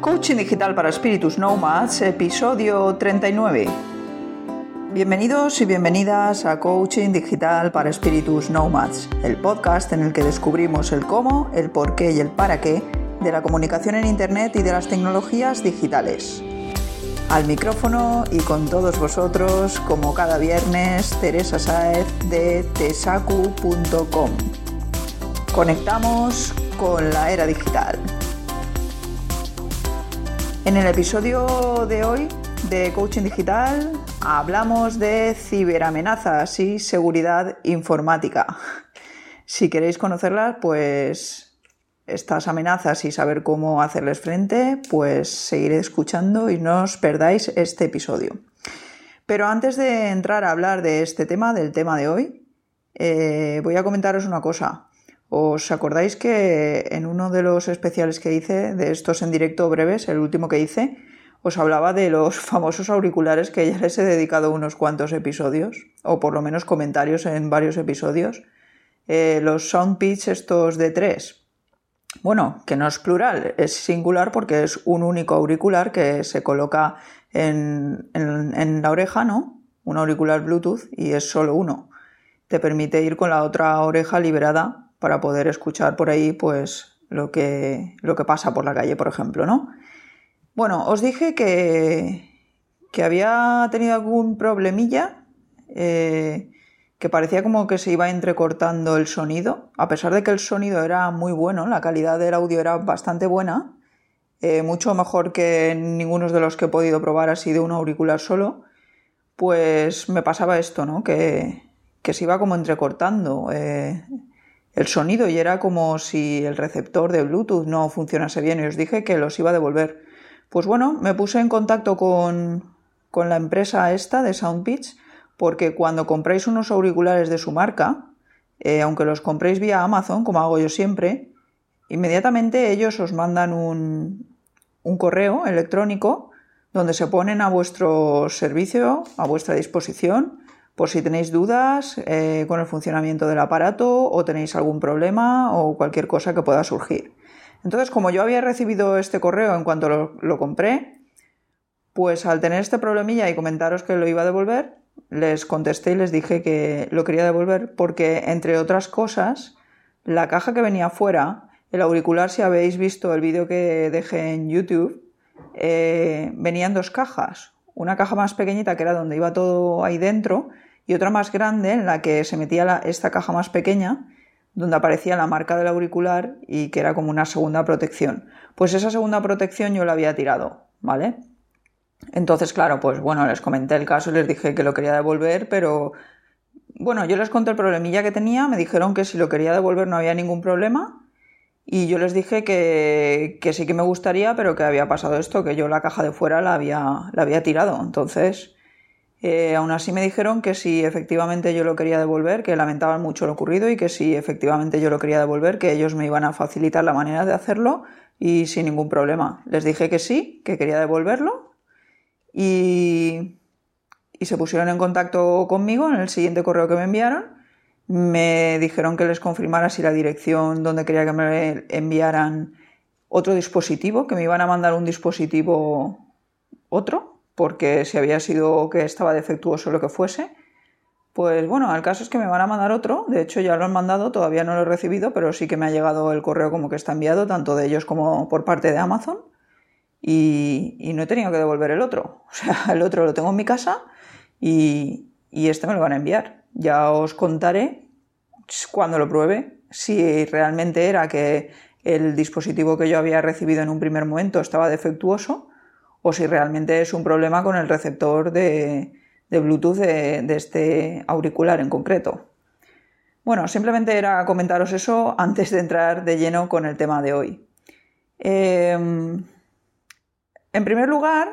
Coaching Digital para Espíritus Nomads, episodio 39. Bienvenidos y bienvenidas a Coaching Digital para Espíritus Nomads, el podcast en el que descubrimos el cómo, el por qué y el para qué de la comunicación en Internet y de las tecnologías digitales. Al micrófono y con todos vosotros, como cada viernes, Teresa Saez de tesacu.com. Conectamos con la era digital. En el episodio de hoy de Coaching Digital hablamos de ciberamenazas y seguridad informática. Si queréis conocerlas, pues estas amenazas y saber cómo hacerles frente, pues seguiré escuchando y no os perdáis este episodio. Pero antes de entrar a hablar de este tema, del tema de hoy, eh, voy a comentaros una cosa. ¿Os acordáis que en uno de los especiales que hice, de estos en directo breves, el último que hice, os hablaba de los famosos auriculares que ya les he dedicado unos cuantos episodios, o por lo menos comentarios en varios episodios? Eh, los Soundpitch estos de tres. Bueno, que no es plural, es singular porque es un único auricular que se coloca en, en la oreja, ¿no? Un auricular Bluetooth y es solo uno. Te permite ir con la otra oreja liberada para poder escuchar por ahí pues lo que, lo que pasa por la calle, por ejemplo, ¿no? Bueno, os dije que, que había tenido algún problemilla, eh, que parecía como que se iba entrecortando el sonido, a pesar de que el sonido era muy bueno, la calidad del audio era bastante buena, eh, mucho mejor que ninguno de los que he podido probar así de un auricular solo, pues me pasaba esto, ¿no? Que, que se iba como entrecortando. Eh, el sonido y era como si el receptor de Bluetooth no funcionase bien y os dije que los iba a devolver. Pues bueno, me puse en contacto con, con la empresa esta de SoundPitch porque cuando compréis unos auriculares de su marca, eh, aunque los compréis vía Amazon, como hago yo siempre, inmediatamente ellos os mandan un, un correo electrónico donde se ponen a vuestro servicio, a vuestra disposición, por si tenéis dudas eh, con el funcionamiento del aparato o tenéis algún problema o cualquier cosa que pueda surgir. Entonces, como yo había recibido este correo en cuanto lo, compré, pues al tener este problemilla y comentaros que lo iba a devolver, les contesté y les dije que lo quería devolver porque, entre otras cosas, la caja que venía fuera, el auricular, si habéis visto el vídeo que dejé en YouTube, eh, venían dos cajas. Una caja más pequeñita que era donde iba todo ahí dentro y otra más grande en la que se metía esta caja más pequeña donde aparecía la marca del auricular y que era como una segunda protección. Pues esa segunda protección yo la había tirado, ¿vale? Entonces, claro, pues bueno, les comenté el caso y les dije que lo quería devolver, pero bueno, yo les conté el problemilla que tenía, me dijeron que si lo quería devolver no había ningún problema y yo les dije que, que sí que me gustaría, pero que había pasado esto, que yo la caja de fuera la había, la había tirado. Entonces, eh, aún así me dijeron que si efectivamente yo lo quería devolver, que lamentaban mucho lo ocurrido y que si efectivamente yo lo quería devolver, que ellos me iban a facilitar la manera de hacerlo y sin ningún problema. Les dije que sí, que quería devolverlo y, y se pusieron en contacto conmigo en el siguiente correo que me enviaron. Me dijeron que les confirmara si la dirección donde quería que me enviaran otro dispositivo, que me iban a mandar un dispositivo otro, porque si había sido que estaba defectuoso lo que fuese, pues bueno, el caso es que me van a mandar otro, de hecho ya lo han mandado, todavía no lo he recibido, pero sí que me ha llegado el correo como que está enviado, tanto de ellos como por parte de Amazon, y, no he tenido que devolver el otro, o sea, el otro lo tengo en mi casa y, y este me lo van a enviar. Ya os contaré cuando lo pruebe si realmente era que el dispositivo que yo había recibido en un primer momento estaba defectuoso o si realmente es un problema con el receptor de, Bluetooth de, este auricular en concreto. Bueno, simplemente era comentaros eso antes de entrar de lleno con el tema de hoy. Em, en primer lugar,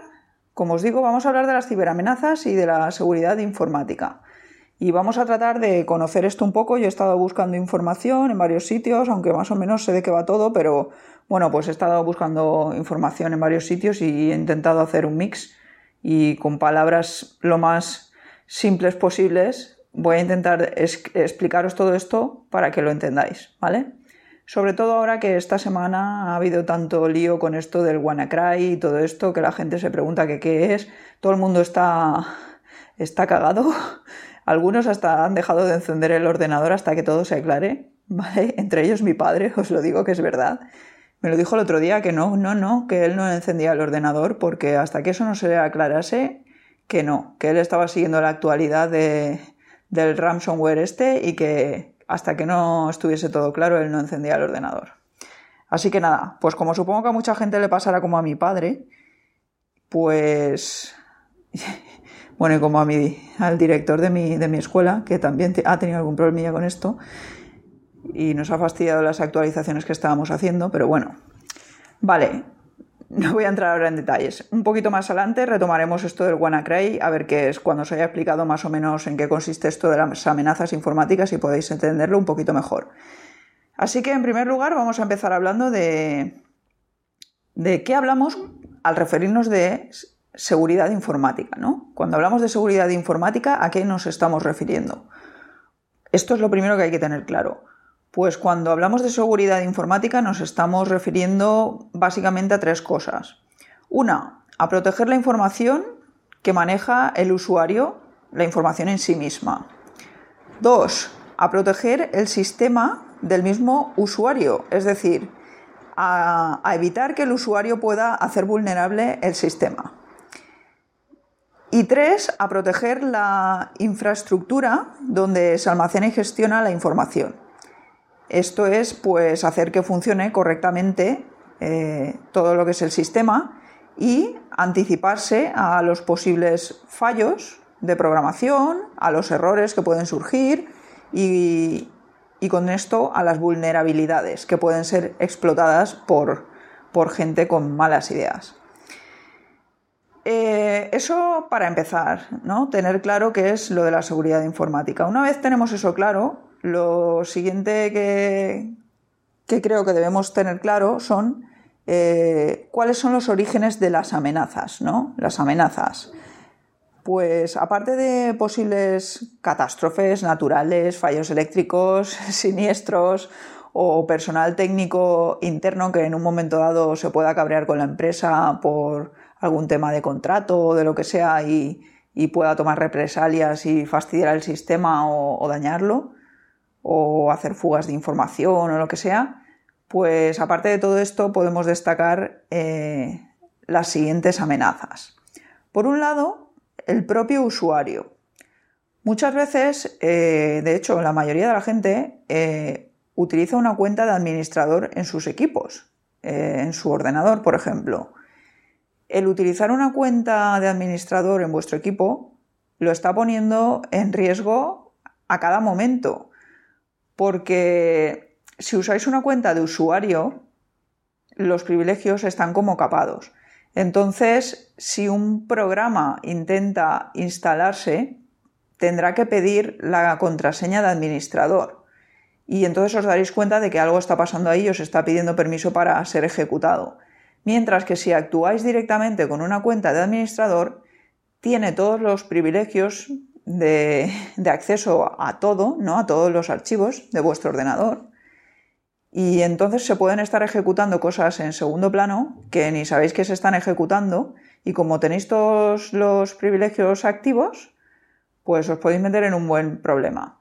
como os digo, vamos a hablar de las ciberamenazas y de la seguridad informática. Y vamos a tratar de conocer esto un poco. Yo he estado buscando información en varios sitios, aunque más o menos sé de qué va todo, pero bueno, pues he estado buscando información en varios sitios y he intentado hacer un mix y con palabras lo más simples posibles voy a intentar explicaros todo esto para que lo entendáis, ¿vale? Sobre todo ahora que esta semana ha habido tanto lío con esto del WannaCry y todo esto, que la gente se pregunta qué es, todo el mundo está, está cagado. Algunos hasta han dejado de encender el ordenador hasta que todo se aclare, ¿vale? Entre ellos mi padre, os lo digo que es verdad. Me lo dijo el otro día que no, no, no, que él no encendía el ordenador porque hasta que eso no se aclarase, que no, que él estaba siguiendo la actualidad de, del ransomware este y que hasta que no estuviese todo claro él no encendía el ordenador. Así que nada, pues como supongo que a mucha gente le pasará como a mi padre, pues bueno, y como a mi, al director de mi, de mi escuela, que también ha tenido algún problemilla con esto, y nos ha fastidiado las actualizaciones que estábamos haciendo, pero bueno. Vale, no voy a entrar ahora en detalles. Un poquito más adelante retomaremos esto del WannaCry, a ver qué es cuando os haya explicado más o menos en qué consiste esto de las amenazas informáticas y podéis entenderlo un poquito mejor. Así que en primer lugar vamos a empezar hablando de, de qué hablamos al referirnos de seguridad informática, ¿no? Cuando hablamos de seguridad informática, ¿a qué nos estamos refiriendo? Esto es lo primero que hay que tener claro. Pues cuando hablamos de seguridad informática nos estamos refiriendo básicamente a tres cosas. Una, a proteger la información que maneja el usuario, la información en sí misma. Dos, a proteger el sistema del mismo usuario, es decir, a, evitar que el usuario pueda hacer vulnerable el sistema. Y tres, a proteger la infraestructura donde se almacena y gestiona la información. Esto es pues hacer que funcione correctamente eh, todo lo que es el sistema y anticiparse a los posibles fallos de programación, a los errores que pueden surgir y, con esto a las vulnerabilidades que pueden ser explotadas por, gente con malas ideas. Eh, eso para empezar, ¿no? Tener claro qué es lo de la seguridad informática. Una vez tenemos eso claro, lo siguiente que, creo que debemos tener claro son eh, cuáles son los orígenes de las amenazas, ¿no? Las amenazas. Pues aparte de posibles catástrofes naturales, fallos eléctricos, siniestros o personal técnico interno que en un momento dado se pueda cabrear con la empresa por algún tema de contrato o de lo que sea y, pueda tomar represalias y fastidiar el sistema o dañarlo, o hacer fugas de información o lo que sea, pues aparte de todo esto podemos destacar eh, las siguientes amenazas. Por un lado, el propio usuario. Muchas veces, eh, de hecho, la mayoría de la gente eh, utiliza una cuenta de administrador en sus equipos, en su ordenador, por ejemplo. El utilizar una cuenta de administrador en vuestro equipo lo está poniendo en riesgo a cada momento porque si usáis una cuenta de usuario, los privilegios están como capados. Entonces, si un programa intenta instalarse, tendrá que pedir la contraseña de administrador. Y entonces os daréis cuenta de que algo está pasando ahí y os está pidiendo permiso para ser ejecutado. Mientras que si actuáis directamente con una cuenta de administrador, tiene todos los privilegios de, acceso a todo, ¿no? a todos los archivos de vuestro ordenador. Y entonces se pueden estar ejecutando cosas en segundo plano que ni sabéis que se están ejecutando y como tenéis todos los privilegios activos, pues os podéis meter en un buen problema.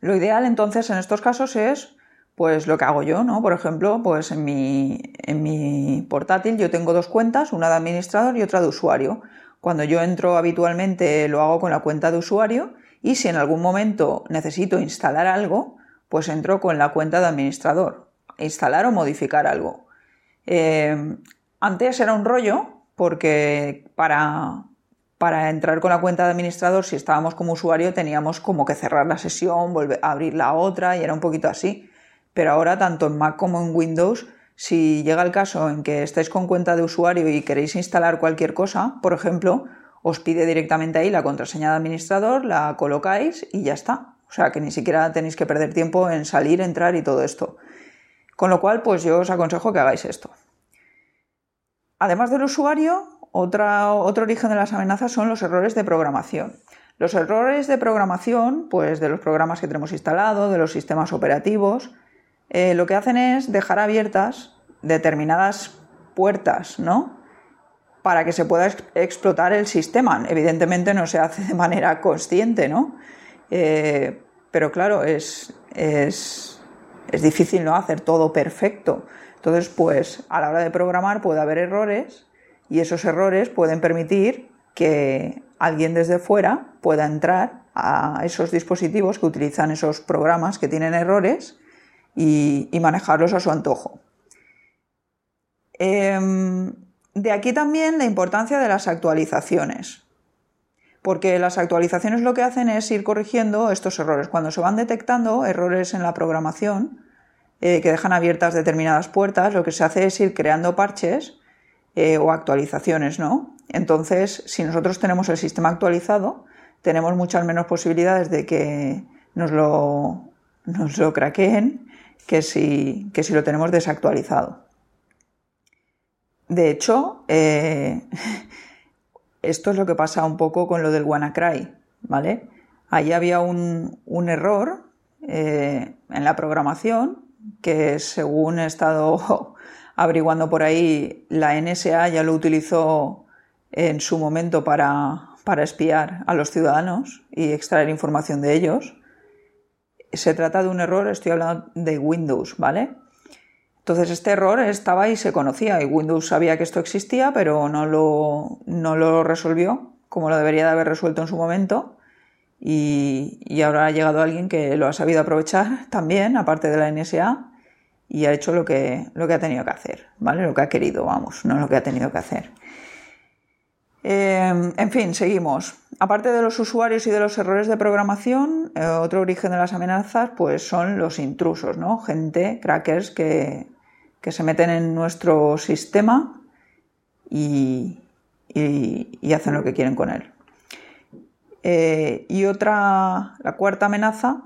Lo ideal entonces en estos casos es pues lo que hago yo, ¿no? Por ejemplo, pues en mi, en mi portátil yo tengo dos cuentas, una de administrador y otra de usuario. Cuando yo entro habitualmente lo hago con la cuenta de usuario y si en algún momento necesito instalar algo, pues entro con la cuenta de administrador. Instalar o modificar algo. Eh, antes era un rollo porque para, para entrar con la cuenta de administrador, si estábamos como usuario, teníamos como que cerrar la sesión, volver a abrir la otra y era un poquito así. Pero ahora, tanto en Mac como en Windows, si llega el caso en que estáis con cuenta de usuario y queréis instalar cualquier cosa, por ejemplo, os pide directamente ahí la contraseña de administrador, la colocáis y ya está. O sea que ni siquiera tenéis que perder tiempo en salir, entrar y todo esto. Con lo cual, pues yo os aconsejo que hagáis esto. Además del usuario, otro origen de las amenazas son los errores de programación. Los errores de programación, pues de los programas que tenemos instalados, de los sistemas operativos, eh, lo que hacen es dejar abiertas determinadas puertas, ¿no? Para que se pueda explotar el sistema. Evidentemente no se hace de manera consciente, ¿no? Eh, pero claro, es, es, es difícil no hacer todo perfecto. Entonces, pues a la hora de programar puede haber errores y esos errores pueden permitir que alguien desde fuera pueda entrar a esos dispositivos que utilizan esos programas que tienen errores y, manejarlos a su antojo. Em, de aquí también la importancia de las actualizaciones, porque las actualizaciones lo que hacen es ir corrigiendo estos errores. Cuando se van detectando errores en la programación eh, que dejan abiertas determinadas puertas, lo que se hace es ir creando parches eh, o actualizaciones, ¿no? Entonces, si nosotros tenemos el sistema actualizado, tenemos muchas menos posibilidades de que nos lo, nos lo craqueen que si, que si lo tenemos desactualizado. De hecho, eh, esto es lo que pasa un poco con lo del WannaCry, ¿vale? Ahí había un, error eh, en la programación que según he estado averiguando por ahí, la NSA ya lo utilizó en su momento para, para espiar a los ciudadanos y extraer información de ellos. Se trata de un error, estoy hablando de Windows, ¿vale? Entonces este error estaba y se conocía y Windows sabía que esto existía, pero no lo, no lo resolvió como lo debería de haber resuelto en su momento. Y, y, ahora ha llegado alguien que lo ha sabido aprovechar también, aparte de la NSA, y ha hecho lo que, lo que ha tenido que hacer, ¿vale? Lo que ha querido, vamos, no lo que ha tenido que hacer. Em, en fin, seguimos. Aparte de los usuarios y de los errores de programación, eh, otro origen de las amenazas pues son los intrusos, ¿no? Gente, crackers que, se meten en nuestro sistema y, hacen lo que quieren con él. Eh, y otra, la cuarta amenaza,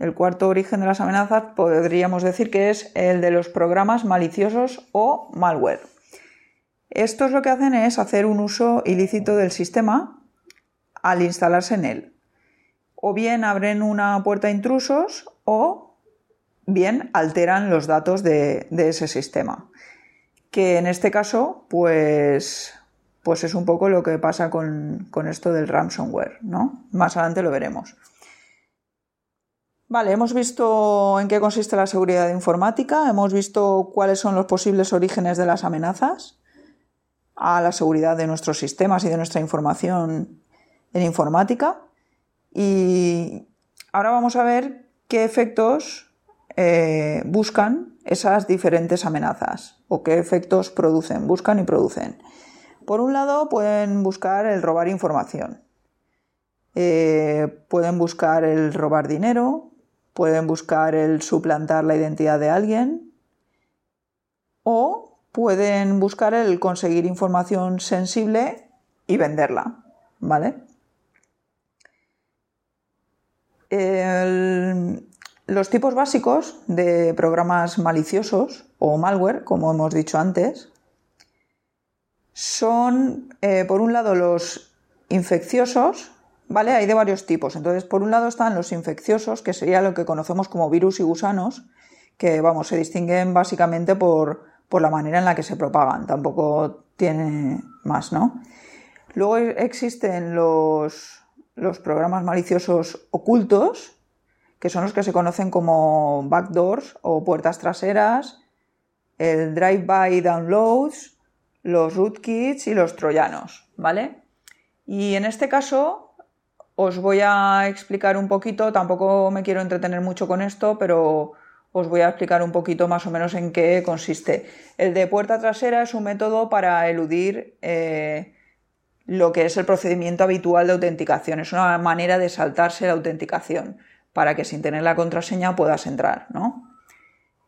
el cuarto origen de las amenazas, podríamos decir que es el de los programas maliciosos o malware. Estos lo que hacen es hacer un uso ilícito del sistema al instalarse en él. O bien abren una puerta a intrusos o bien alteran los datos de, ese sistema. Que en este caso, pues, pues es un poco lo que pasa con, con esto del ransomware, ¿no? Más adelante lo veremos. Vale, hemos visto en qué consiste la seguridad informática, hemos visto cuáles son los posibles orígenes de las amenazas a la seguridad de nuestros sistemas y de nuestra información en informática. Y ahora vamos a ver qué efectos eh, buscan esas diferentes amenazas o qué efectos producen, buscan y producen. Por un lado, pueden buscar el robar información. Eh, pueden buscar el robar dinero, pueden buscar el suplantar la identidad de alguien o pueden buscar el conseguir información sensible y venderla, ¿vale? los tipos básicos de programas maliciosos o malware, como hemos dicho antes, son, eh, por un lado, los infecciosos, ¿vale? Hay de varios tipos. Entonces, por un lado están los infecciosos, que sería lo que conocemos como virus y gusanos, que, vamos, se distinguen básicamente por por la manera en la que se propagan, tampoco tiene más, ¿no? Luego existen los, los programas maliciosos ocultos, que son los que se conocen como backdoors o puertas traseras, el drive-by downloads, los rootkits y los troyanos, ¿vale? Y en este caso os voy a explicar un poquito, tampoco me quiero entretener mucho con esto, pero os voy a explicar un poquito más o menos en qué consiste. El de puerta trasera es un método para eludir eh, lo que es el procedimiento habitual de autenticación. Es una manera de saltarse la autenticación para que sin tener la contraseña puedas entrar.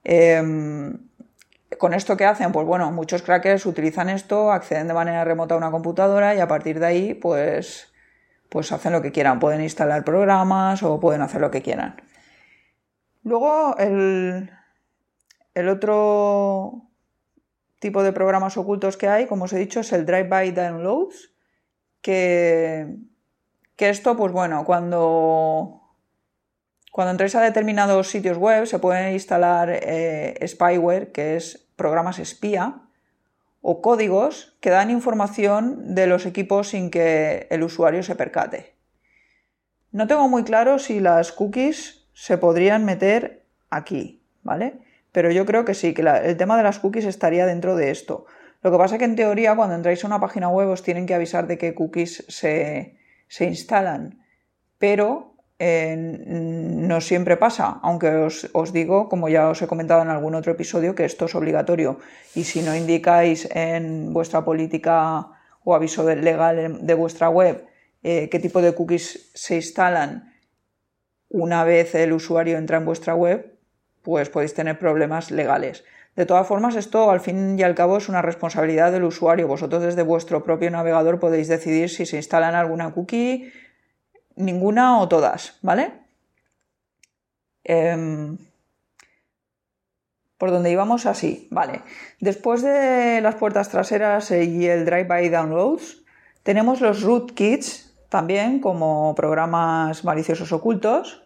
Em, con esto que hacen, pues bueno, muchos crackers utilizan esto, acceden de manera remota a una computadora y a partir de ahí, pues, pues hacen lo que quieran. Pueden instalar programas o pueden hacer lo que quieran. Luego, el, otro tipo de programas ocultos que hay, como os he dicho, es el Drive-by Downloads, que, esto, pues bueno, cuando, Cuando entráis a determinados sitios web se puede instalar eh, spyware, que es programas espía, o códigos que dan información de los equipos sin que el usuario se percate. No tengo muy claro si las cookies se podrían meter aquí, ¿vale? Pero yo creo que sí, que el tema de las cookies estaría dentro de esto. Lo que pasa es que en teoría cuando entráis a una página web os tienen que avisar de qué cookies se, se instalan. Pero no siempre pasa, aunque os, digo, como ya os he comentado en algún otro episodio, que esto es obligatorio. Y si no indicáis en vuestra política o aviso legal de vuestra web eh, qué tipo de cookies se instalan una vez el usuario entra en vuestra web, pues podéis tener problemas legales. De todas formas, esto al fin y al cabo es una responsabilidad del usuario. Vosotros desde vuestro propio navegador podéis decidir si se instalan alguna cookie, ninguna o todas, ¿vale? Em, por donde íbamos así, vale. Después de las puertas traseras y el drive-by downloads, tenemos los rootkits también como programas maliciosos ocultos.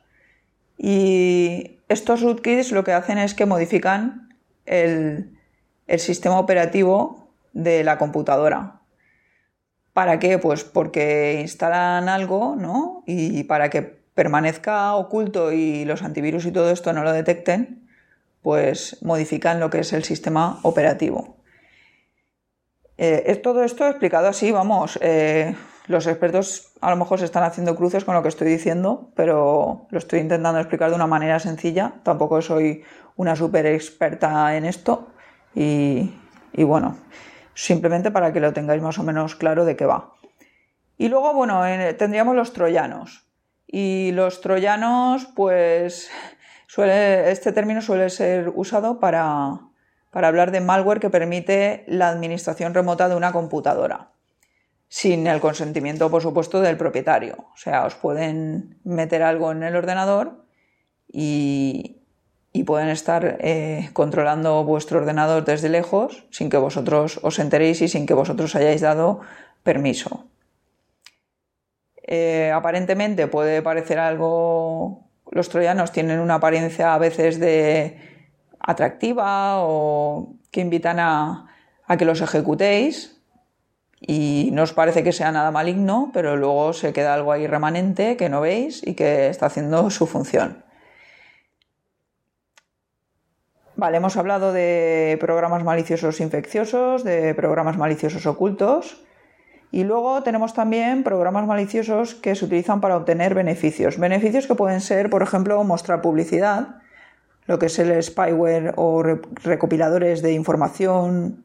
Y estos rootkits lo que hacen es que modifican el sistema operativo de la computadora. ¿Para qué? Pues porque instalan algo, ¿no? Y para que permanezca oculto y los antivirus y todo esto no lo detecten, pues modifican lo que es el sistema operativo. Eh, todo esto explicado así, vamos, eh, los expertos a lo mejor se están haciendo cruces con lo que estoy diciendo, pero lo estoy intentando explicar de una manera sencilla, tampoco soy una súper experta en esto y bueno, simplemente para que lo tengáis más o menos claro de qué va. Y luego, bueno, tendríamos los troyanos. Y los troyanos, pues, este término suele ser usado para, para hablar de malware que permite la administración remota de una computadora, sin el consentimiento, por supuesto, del propietario. O sea, os pueden meter algo en el ordenador y, y pueden estar eh, controlando vuestro ordenador desde lejos sin que vosotros os enteréis y sin que vosotros hayáis dado permiso. Eh, aparentemente puede parecer algo... Los troyanos tienen una apariencia a veces de atractiva o que invitan a, a que los ejecutéis y no os parece que sea nada maligno, pero luego se queda algo ahí remanente que no veis y que está haciendo su función. Vale, hemos hablado de programas maliciosos infecciosos, de programas maliciosos ocultos y luego tenemos también programas maliciosos que se utilizan para obtener beneficios. Beneficios que pueden ser, por ejemplo, mostrar publicidad, lo que es el spyware o recopiladores de información,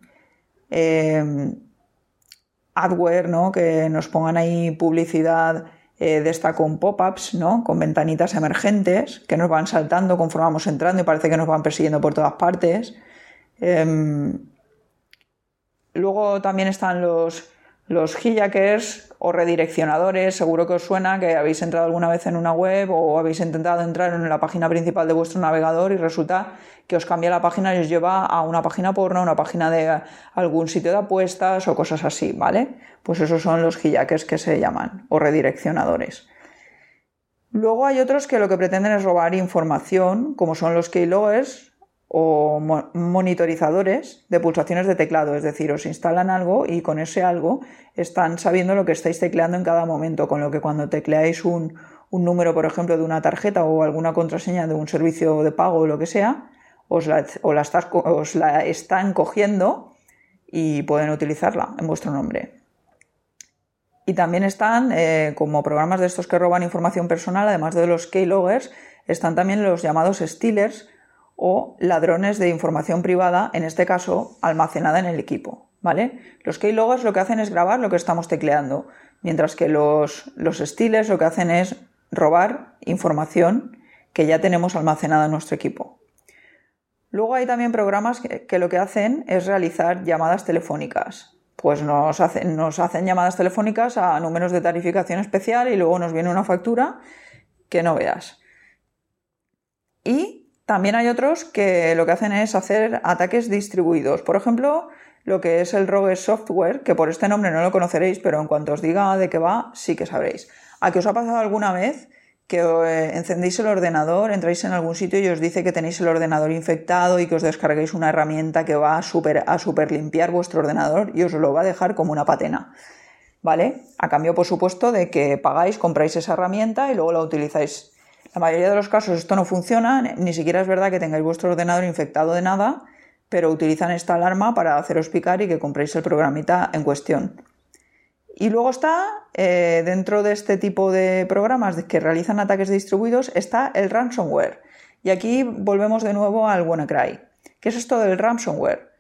eh, adware, ¿no? que nos pongan ahí publicidad eh, de esta con pop-ups, ¿no? Con ventanitas emergentes que nos van saltando conforme vamos entrando y parece que nos van persiguiendo por todas partes. Em, luego también están los, los hijackers o redireccionadores, seguro que os suena que habéis entrado alguna vez en una web o habéis intentado entrar en la página principal de vuestro navegador y resulta que os cambia la página y os lleva a una página porno, una página de algún sitio de apuestas o cosas así, ¿vale? Pues esos son los hijackers que se llaman o redireccionadores. Luego hay otros que lo que pretenden es robar información, como son los keyloggers, o monitorizadores de pulsaciones de teclado, es decir, os instalan algo y con ese algo están sabiendo lo que estáis tecleando en cada momento, con lo que cuando tecleáis un, número, por ejemplo, de una tarjeta o alguna contraseña de un servicio de pago o lo que sea, os la, os la están cogiendo y pueden utilizarla en vuestro nombre. Y también están, eh, como programas de estos que roban información personal, además de los keyloggers, están también los llamados stealers, o ladrones de información privada, en este caso almacenada en el equipo. ¿vale? Los keyloggers lo que hacen es grabar lo que estamos tecleando, mientras que los, los stealers lo que hacen es robar información que ya tenemos almacenada en nuestro equipo. Luego hay también programas que, lo que hacen es realizar llamadas telefónicas. Pues nos hacen, nos hacen llamadas telefónicas a números de tarificación especial y luego nos viene una factura que no veas. Y también hay otros que lo que hacen es hacer ataques distribuidos. Por ejemplo, lo que es el Rogue Software, que por este nombre no lo conoceréis, pero en cuanto os diga de qué va, sí que sabréis. ¿A qué os ha pasado alguna vez que eh, encendéis el ordenador, entráis en algún sitio y os dice que tenéis el ordenador infectado y que os descarguéis una herramienta que va a super, a super limpiar vuestro ordenador y os lo va a dejar como una patena. ¿Vale? A cambio, por supuesto, de que pagáis, compráis esa herramienta y luego la utilizáis. La mayoría de los casos esto no funciona, ni siquiera es verdad que tengáis vuestro ordenador infectado de nada, pero utilizan esta alarma para haceros picar y que compréis el programita en cuestión. Y luego está, eh, dentro de este tipo de programas que realizan ataques distribuidos, está el ransomware. Y aquí volvemos de nuevo al WannaCry. ¿Qué es esto del ransomware?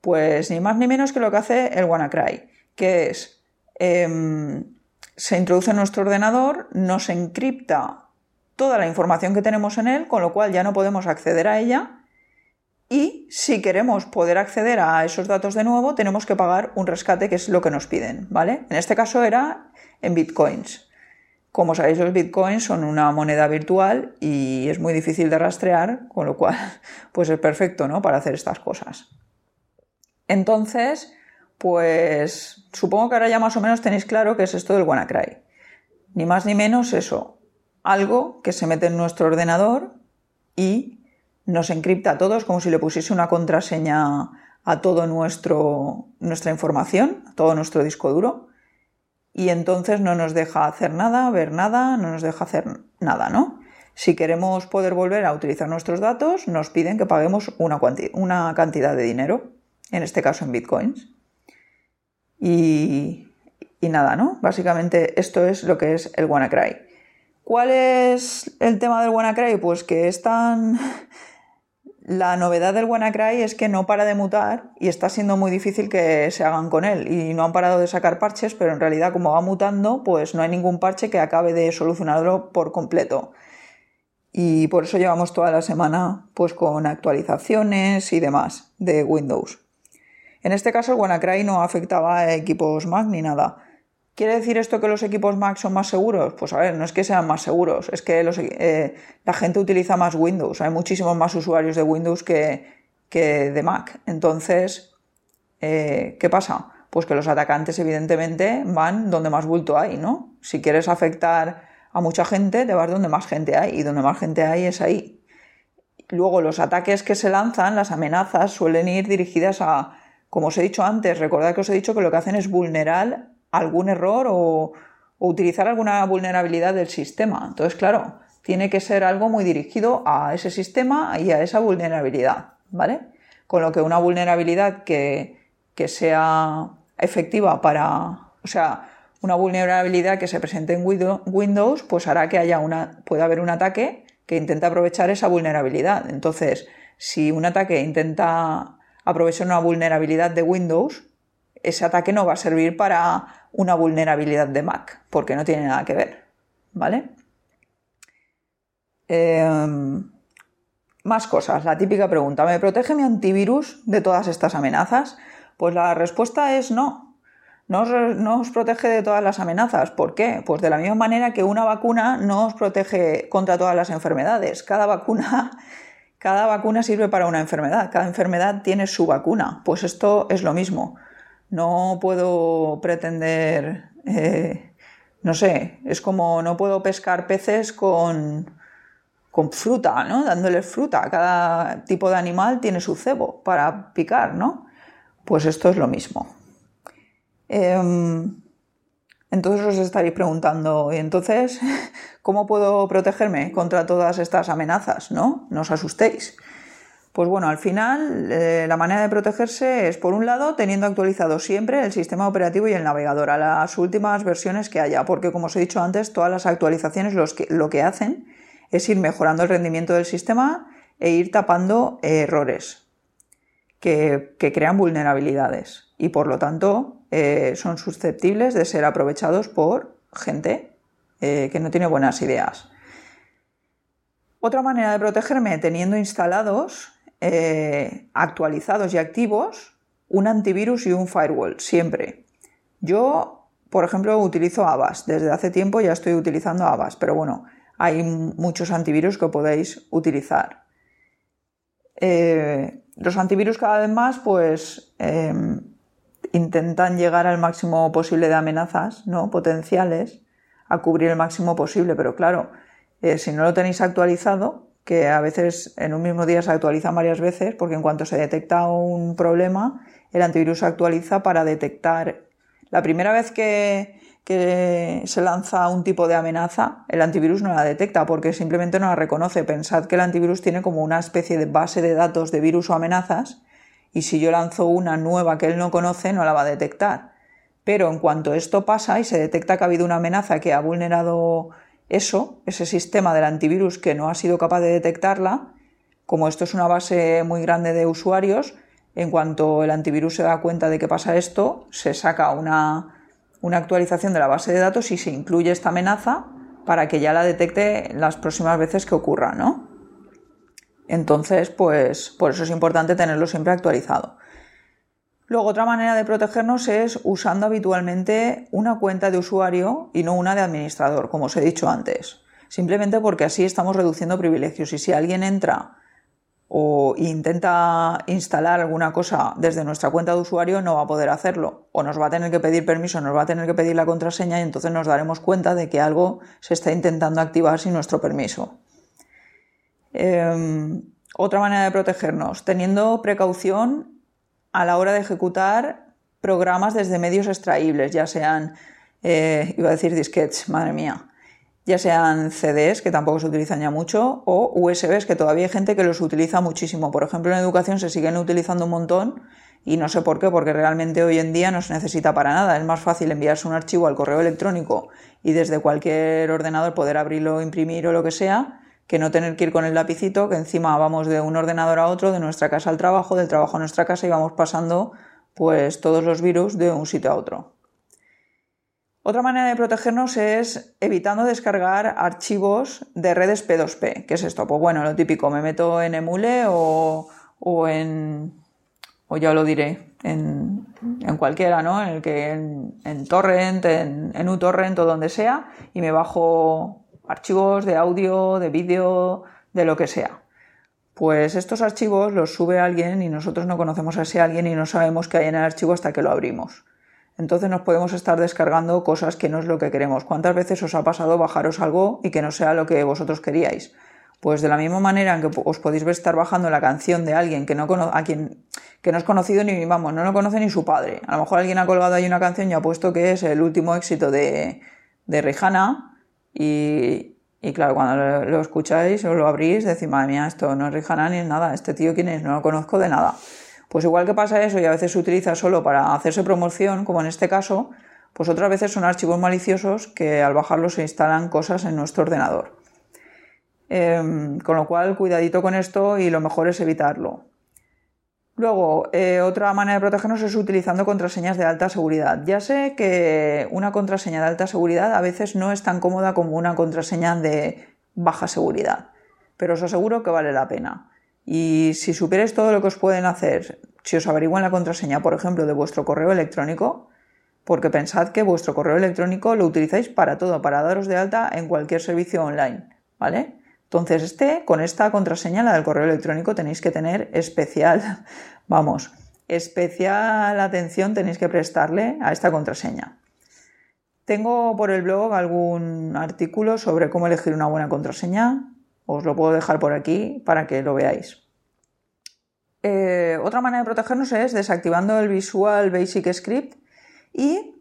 Pues ni más ni menos que lo que hace el WannaCry, que es, em, se introduce en nuestro ordenador, nos encripta toda la información que tenemos en él, con lo cual ya no podemos acceder a ella y si queremos poder acceder a esos datos de nuevo, tenemos que pagar un rescate, que es lo que nos piden, ¿vale? En este caso era en bitcoins. Como sabéis, los bitcoins son una moneda virtual y es muy difícil de rastrear, con lo cual, pues es perfecto, ¿no? Para hacer estas cosas. Entonces, pues supongo que ahora ya más o menos tenéis claro qué es esto del WannaCry. Ni más ni menos eso. Algo que se mete en nuestro ordenador y nos encripta a todos como si le pusiese una contraseña a toda nuestra información, a todo nuestro disco duro, y entonces no nos deja hacer nada, ver nada, no nos deja hacer nada, ¿no? Si queremos poder volver a utilizar nuestros datos, nos piden que paguemos una, una cantidad de dinero, en este caso en bitcoins. Y, y nada, ¿no? Básicamente esto es lo que es el WannaCry. ¿Cuál es el tema del WannaCry? Pues que es tan la novedad del WannaCry es que no para de mutar y está siendo muy difícil que se hagan con él. Y no han parado de sacar parches, pero en realidad como va mutando, pues no hay ningún parche que acabe de solucionarlo por completo. Y por eso llevamos toda la semana pues con actualizaciones y demás de Windows. En este caso el WannaCry no afectaba a equipos Mac ni nada. ¿Quiere decir esto que los equipos Mac son más seguros? Pues a ver, no es que sean más seguros, es que eh, la gente utiliza más Windows. Hay muchísimos más usuarios de Windows que, de Mac. Entonces, eh, ¿qué pasa? Pues que los atacantes evidentemente van donde más bulto hay, ¿no? Si quieres afectar a mucha gente, te vas donde más gente hay y donde más gente hay es ahí. Luego los ataques que se lanzan, las amenazas, suelen ir dirigidas a, como os he dicho antes, recordad que os he dicho que lo que hacen es vulnerar algún error o, utilizar alguna vulnerabilidad del sistema. Entonces, claro, tiene que ser algo muy dirigido a ese sistema y a esa vulnerabilidad, ¿vale? Con lo que una vulnerabilidad que, sea efectiva para, o sea, una vulnerabilidad que se presente en Windows, pues hará que haya una, pueda haber un ataque que intenta aprovechar esa vulnerabilidad. Entonces, si un ataque intenta aprovechar una vulnerabilidad de Windows, ese ataque no va a servir para una vulnerabilidad de Mac, porque no tiene nada que ver, ¿vale? Em, más cosas, la típica pregunta, ¿me protege mi antivirus de todas estas amenazas? Pues la respuesta es no. No os, no os, protege de todas las amenazas. ¿Por qué? Pues de la misma manera que una vacuna no os protege contra todas las enfermedades. Cada vacuna, cada vacuna sirve para una enfermedad. Cada enfermedad tiene su vacuna. Pues esto es lo mismo. No puedo pretender, eh, no sé, es como no puedo pescar peces con, con fruta, ¿no? Dándoles fruta. Cada tipo de animal tiene su cebo para picar, ¿no? Pues esto es lo mismo. Em, entonces os estaréis preguntando, ¿y entonces cómo puedo protegerme contra todas estas amenazas? ¿No? No os asustéis. Pues bueno, al final eh, la manera de protegerse es, por un lado, teniendo actualizado siempre el sistema operativo y el navegador a las últimas versiones que haya, porque como os he dicho antes, todas las actualizaciones lo que hacen es ir mejorando el rendimiento del sistema e ir tapando errores que, crean vulnerabilidades y por lo tanto eh, son susceptibles de ser aprovechados por gente eh, que no tiene buenas ideas. Otra manera de protegerme teniendo instalados eh, actualizados y activos un antivirus y un firewall, siempre. Yo, por ejemplo, utilizo Avast. Desde hace tiempo ya estoy utilizando Avast, pero bueno, hay muchos antivirus que podéis utilizar. Eh, los antivirus cada vez más, pues, em, intentan llegar al máximo posible de amenazas ¿no? potenciales, a cubrir el máximo posible, pero claro, eh, si no lo tenéis actualizado, que a veces en un mismo día se actualiza varias veces, porque en cuanto se detecta un problema, el antivirus se actualiza para detectar. La primera vez que, que se lanza un tipo de amenaza, el antivirus no la detecta porque simplemente no la reconoce. Pensad que el antivirus tiene como una especie de base de datos de virus o amenazas y si yo lanzo una nueva que él no conoce, no la va a detectar. Pero en cuanto esto pasa y se detecta que ha habido una amenaza que ha vulnerado eso, ese sistema del antivirus que no ha sido capaz de detectarla, como esto es una base muy grande de usuarios, en cuanto el antivirus se da cuenta de que pasa esto, se saca una, actualización de la base de datos y se incluye esta amenaza para que ya la detecte las próximas veces que ocurra, ¿no? Entonces, pues por eso es importante tenerlo siempre actualizado. Luego, otra manera de protegernos es usando habitualmente una cuenta de usuario y no una de administrador, como os he dicho antes. Simplemente porque así estamos reduciendo privilegios. Y si alguien entra o intenta instalar alguna cosa desde nuestra cuenta de usuario, no va a poder hacerlo. O nos va a tener que pedir permiso, nos va a tener que pedir la contraseña y entonces nos daremos cuenta de que algo se está intentando activar sin nuestro permiso. Em, otra manera de protegernos, teniendo precaución a la hora de ejecutar programas desde medios extraíbles, ya sean, eh, iba a decir disquetes, madre mía, ya sean CDs, que tampoco se utilizan ya mucho, o USBs, que todavía hay gente que los utiliza muchísimo. Por ejemplo, en educación se siguen utilizando un montón y no sé por qué, porque realmente hoy en día no se necesita para nada. Es más fácil enviarse un archivo al correo electrónico y desde cualquier ordenador poder abrirlo, imprimir o lo que sea, que no tener que ir con el lapicito, que encima vamos de un ordenador a otro, de nuestra casa al trabajo, del trabajo a nuestra casa y vamos pasando pues todos los virus de un sitio a otro. Otra manera de protegernos es evitando descargar archivos de redes P2P. ¿Qué es esto? Pues bueno, lo típico, me meto en Emule o, en, o ya lo diré, en, cualquiera, ¿no? En el que en, Torrent, en, en uTorrent o donde sea, y me bajo archivos de audio, de vídeo, de lo que sea. Pues estos archivos los sube alguien y nosotros no conocemos a ese alguien y no sabemos qué hay en el archivo hasta que lo abrimos. Entonces nos podemos estar descargando cosas que no es lo que queremos. ¿Cuántas veces os ha pasado bajaros algo y que no sea lo que vosotros queríais? Pues de la misma manera en que os podéis estar bajando la canción de alguien que no, a quien, que no es conocido ni, vamos, no lo conoce ni su padre. A lo mejor alguien ha colgado ahí una canción y ha puesto que es el último éxito de, de Rihanna y, claro, cuando lo, escucháis o lo abrís, decís, madre mía, esto no es Rihanna ni es nada, este tío quién es, no lo conozco de nada. Pues igual que pasa eso y a veces se utiliza solo para hacerse promoción, como en este caso, pues otras veces son archivos maliciosos que al bajarlos se instalan cosas en nuestro ordenador. Em, con lo cual, cuidadito con esto y lo mejor es evitarlo. Luego, eh, otra manera de protegernos es utilizando contraseñas de alta seguridad. Ya sé que una contraseña de alta seguridad a veces no es tan cómoda como una contraseña de baja seguridad, pero os aseguro que vale la pena. Y si supierais todo lo que os pueden hacer, si os averiguan la contraseña, por ejemplo, de vuestro correo electrónico, porque pensad que vuestro correo electrónico lo utilizáis para todo, para daros de alta en cualquier servicio online, ¿vale? Entonces, este, con esta contraseña, la del correo electrónico, tenéis que tener especial, vamos, especial atención tenéis que prestarle a esta contraseña. Tengo por el blog algún artículo sobre cómo elegir una buena contraseña. Os lo puedo dejar por aquí para que lo veáis. Eh, otra manera de protegernos es desactivando el Visual Basic Script y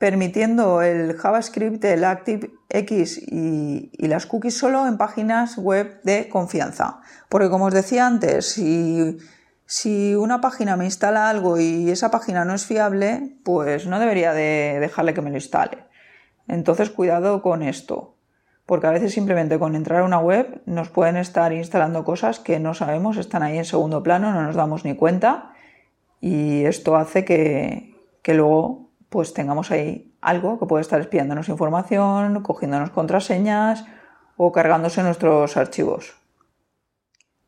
permitiendo el JavaScript, el ActiveX y, y las cookies solo en páginas web de confianza. Porque como os decía antes, si, una página me instala algo y esa página no es fiable, pues no debería de dejarle que me lo instale. Entonces cuidado con esto, porque a veces simplemente con entrar a una web nos pueden estar instalando cosas que no sabemos, están ahí en segundo plano, no nos damos ni cuenta y esto hace que, que luego pues tengamos ahí algo que puede estar espiándonos información, cogiéndonos contraseñas o cargándose nuestros archivos.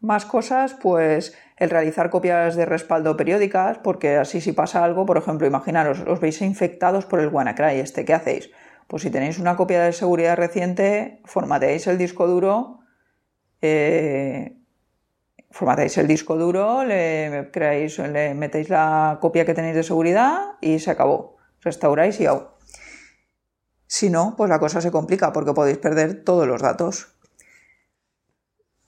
Más cosas, pues el realizar copias de respaldo periódicas, porque así si pasa algo, por ejemplo, imaginaros, os veis infectados por el WannaCry este, ¿qué hacéis? Pues si tenéis una copia de seguridad reciente, formateáis el disco duro, eh, formateáis el disco duro, le, creáis, le metéis la copia que tenéis de seguridad y se acabó restauráis y au. Si no, pues la cosa se complica porque podéis perder todos los datos.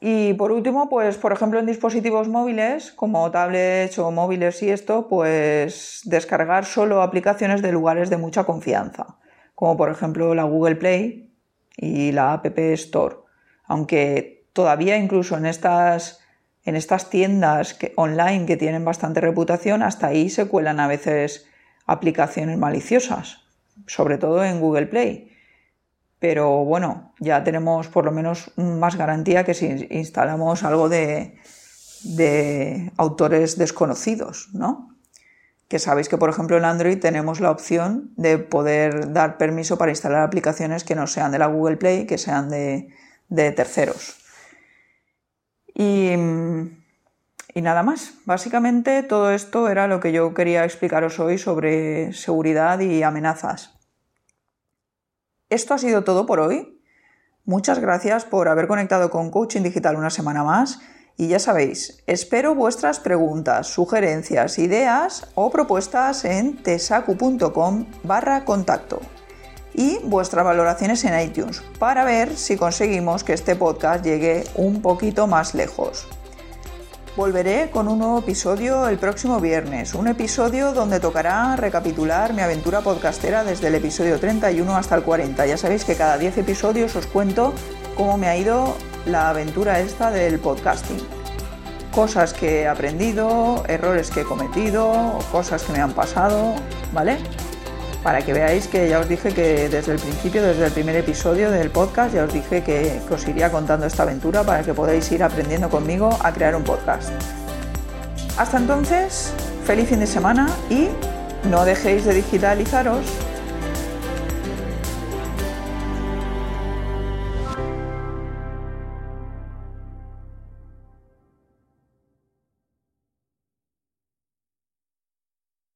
Y por último, pues por ejemplo en dispositivos móviles, como tablets o móviles y esto, pues descargar solo aplicaciones de lugares de mucha confianza, como por ejemplo la Google Play y la App Store. Aunque todavía incluso en estas, en estas tiendas online que tienen bastante reputación, hasta ahí se cuelan a veces aplicaciones maliciosas, sobre todo en Google Play pero bueno, ya tenemos por lo menos más garantía que si instalamos algo de, autores desconocidos, ¿no? Que sabéis que, por ejemplo, en Android tenemos la opción de poder dar permiso para instalar aplicaciones que no sean de la Google Play, que sean de, terceros. Y, y, nada más. Básicamente todo esto era lo que yo quería explicaros hoy sobre seguridad y amenazas. Esto ha sido todo por hoy. Muchas gracias por haber conectado con Coaching Digital una semana más y ya sabéis, espero vuestras preguntas, sugerencias, ideas o propuestas en tesacu.com barra contacto y vuestras valoraciones en iTunes para ver si conseguimos que este podcast llegue un poquito más lejos. Volveré con un nuevo episodio el próximo viernes, un episodio donde tocará recapitular mi aventura podcastera desde el episodio 31 hasta el 40. Ya sabéis que cada 10 episodios os cuento cómo me ha ido la aventura esta del podcasting. Cosas que he aprendido, errores que he cometido, cosas que me han pasado, ¿vale? Para que veáis que ya os dije que desde el principio, desde el primer episodio del podcast, ya os dije que, os iría contando esta aventura para que podáis ir aprendiendo conmigo a crear un podcast. Hasta entonces, feliz fin de semana y no dejéis de digitalizaros.